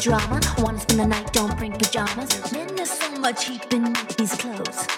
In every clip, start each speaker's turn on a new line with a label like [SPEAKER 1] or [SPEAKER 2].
[SPEAKER 1] drama. Wanna spend the night, don't bring pajamas. Men, there's so much heat beneath these clothes.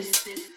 [SPEAKER 1] this, this.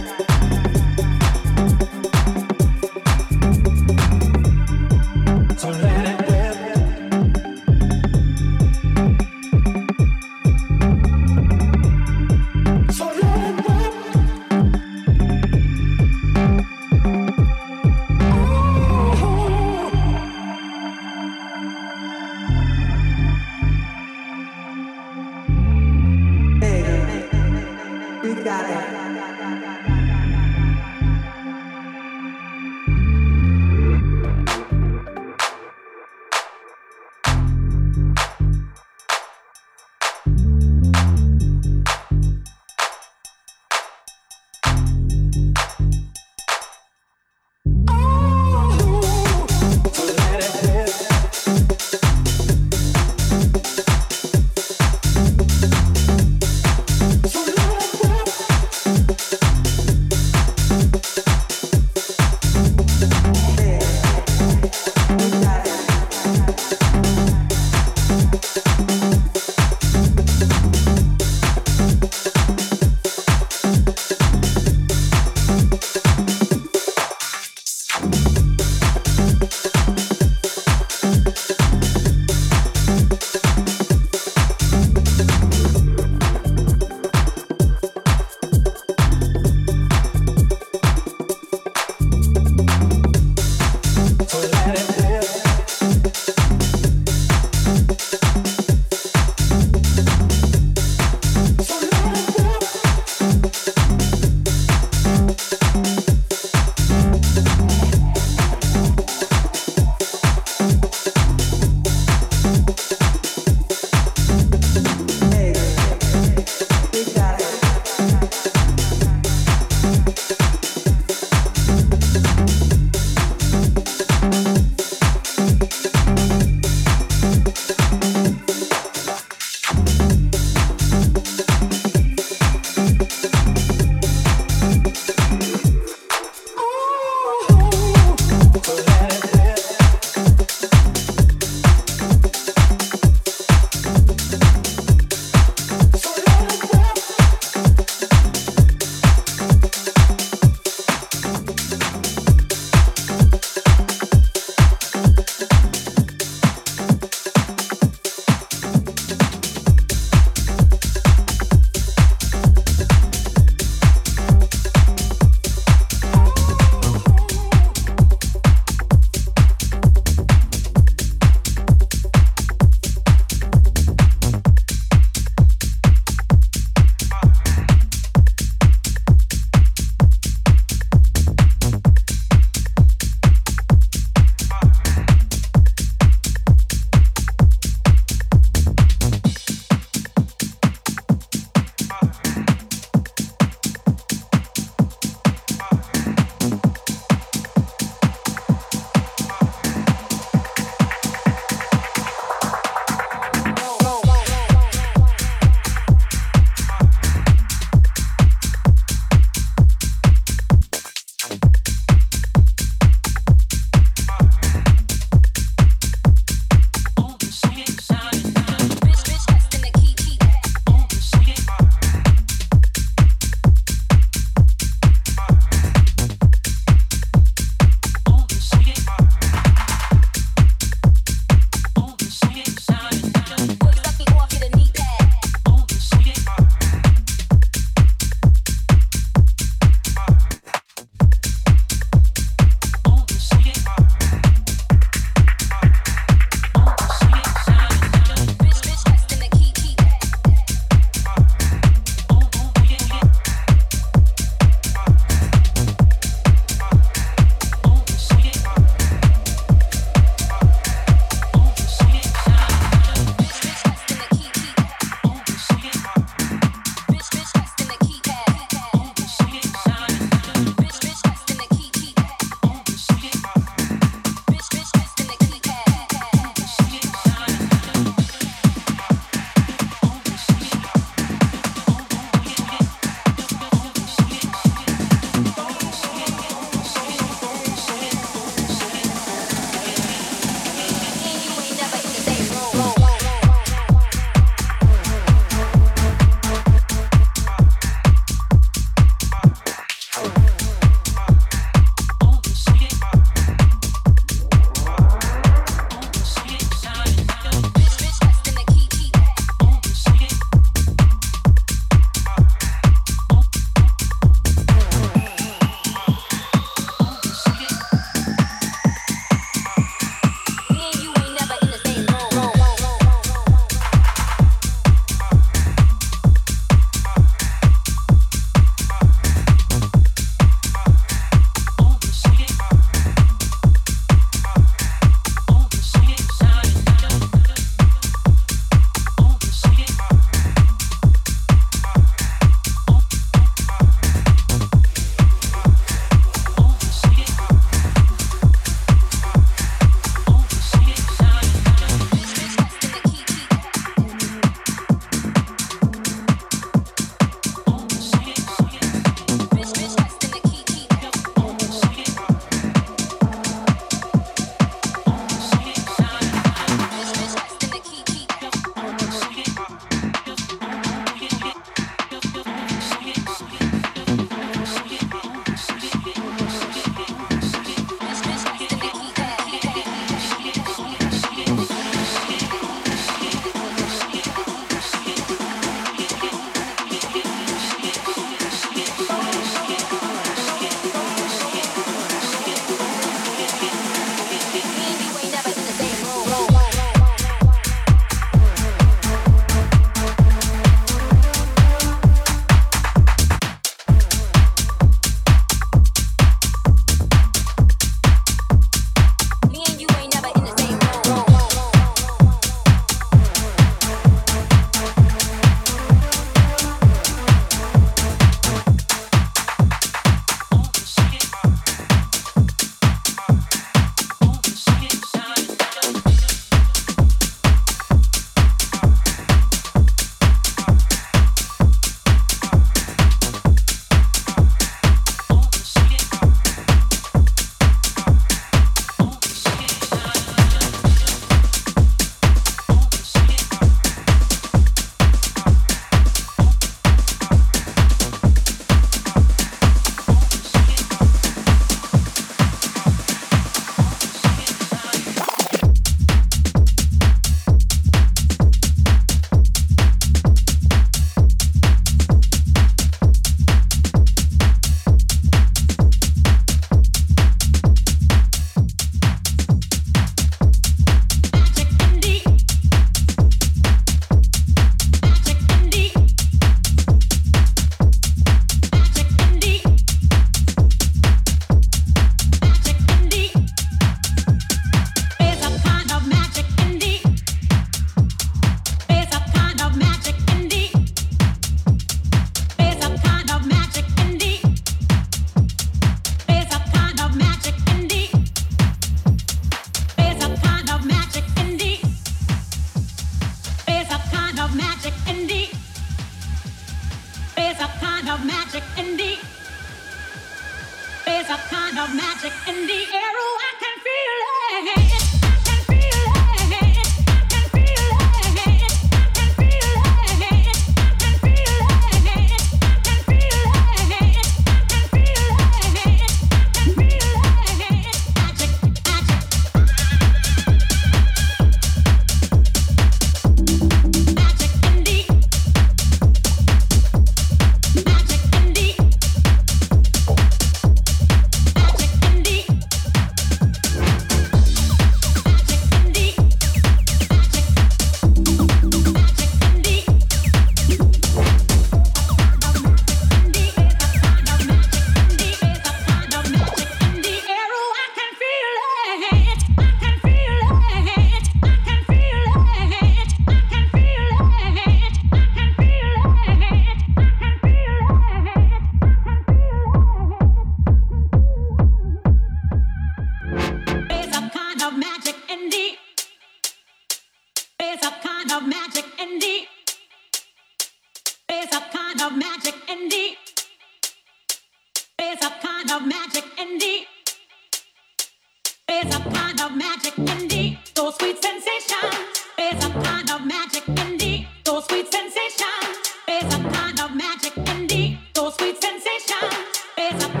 [SPEAKER 1] Magic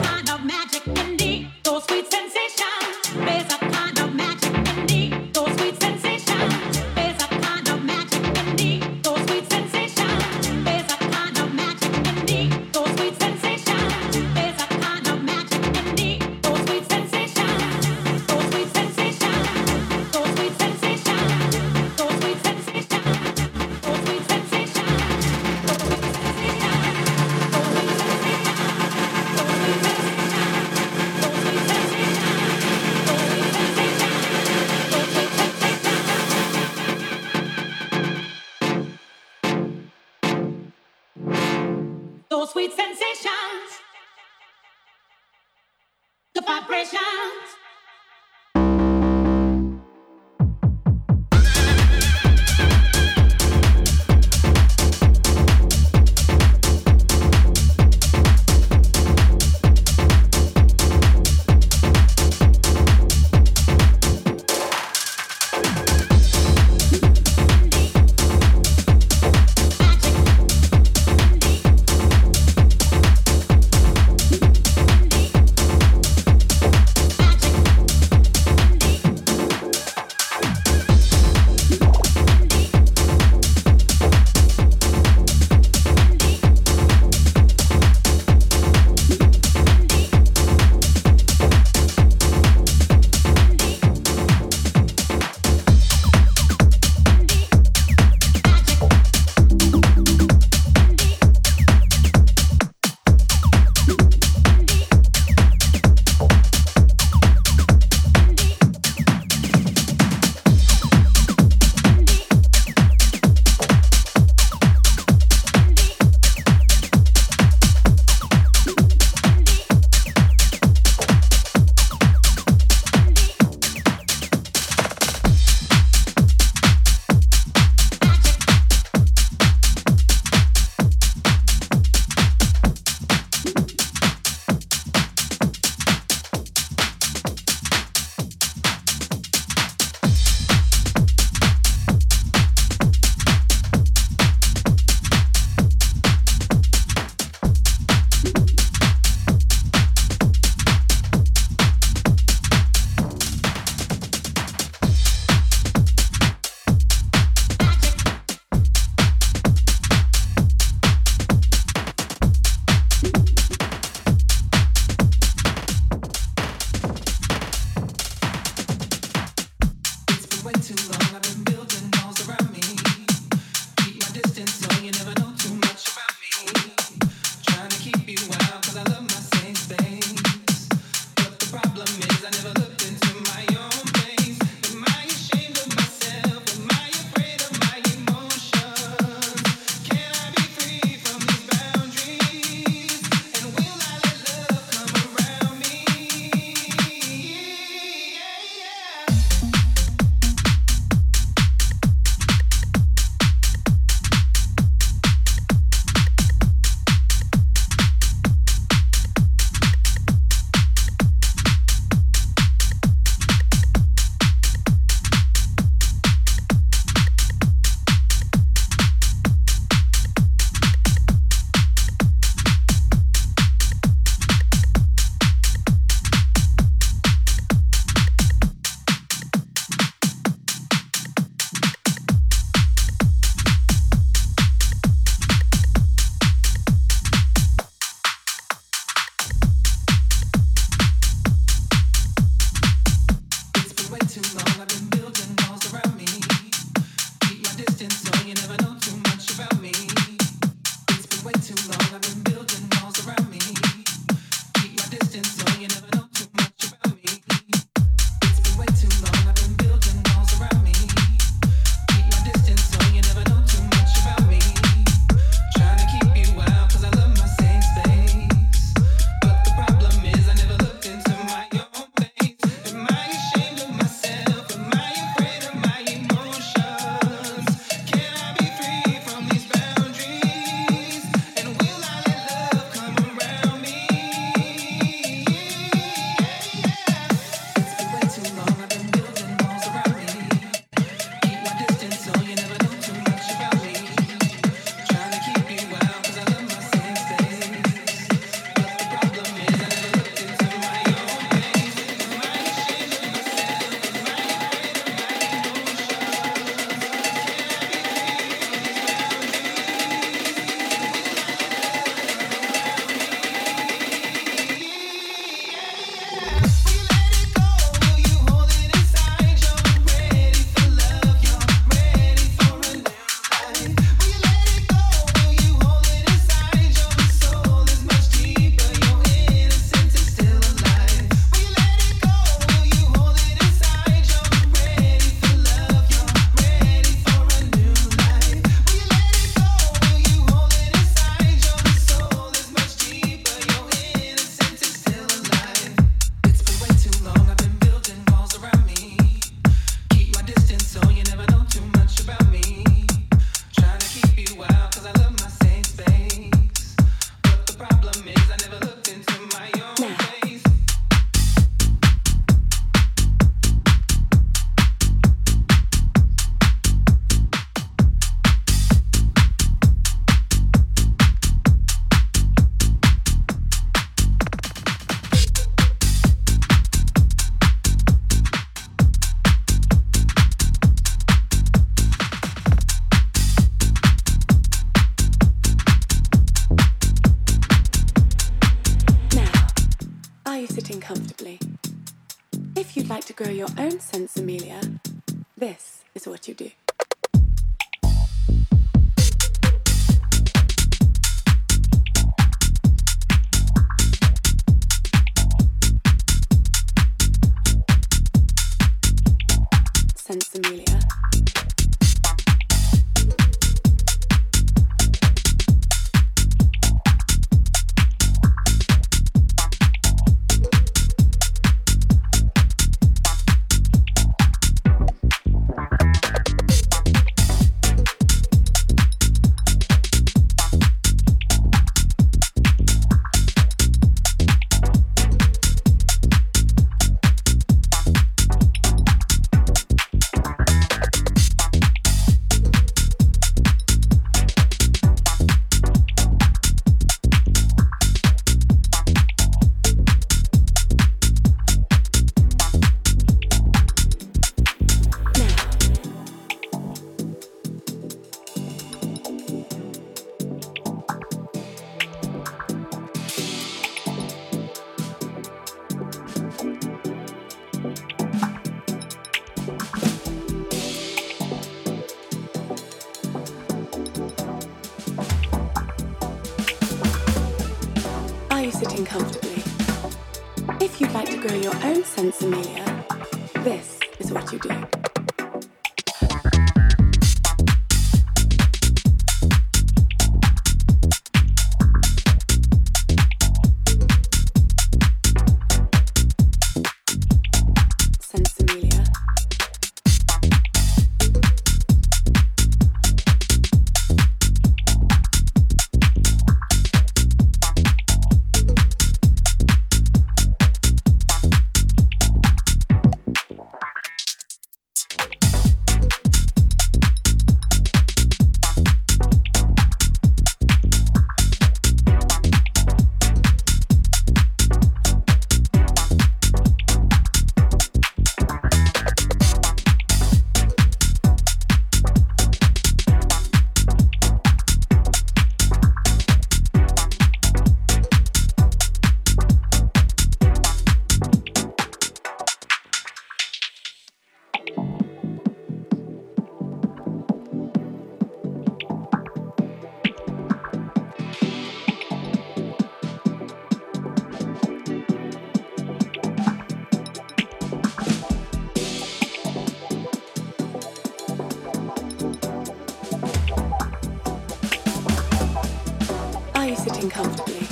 [SPEAKER 1] comfortably.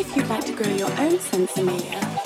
[SPEAKER 1] If you'd like
[SPEAKER 2] to
[SPEAKER 3] grow your own sinsemilla,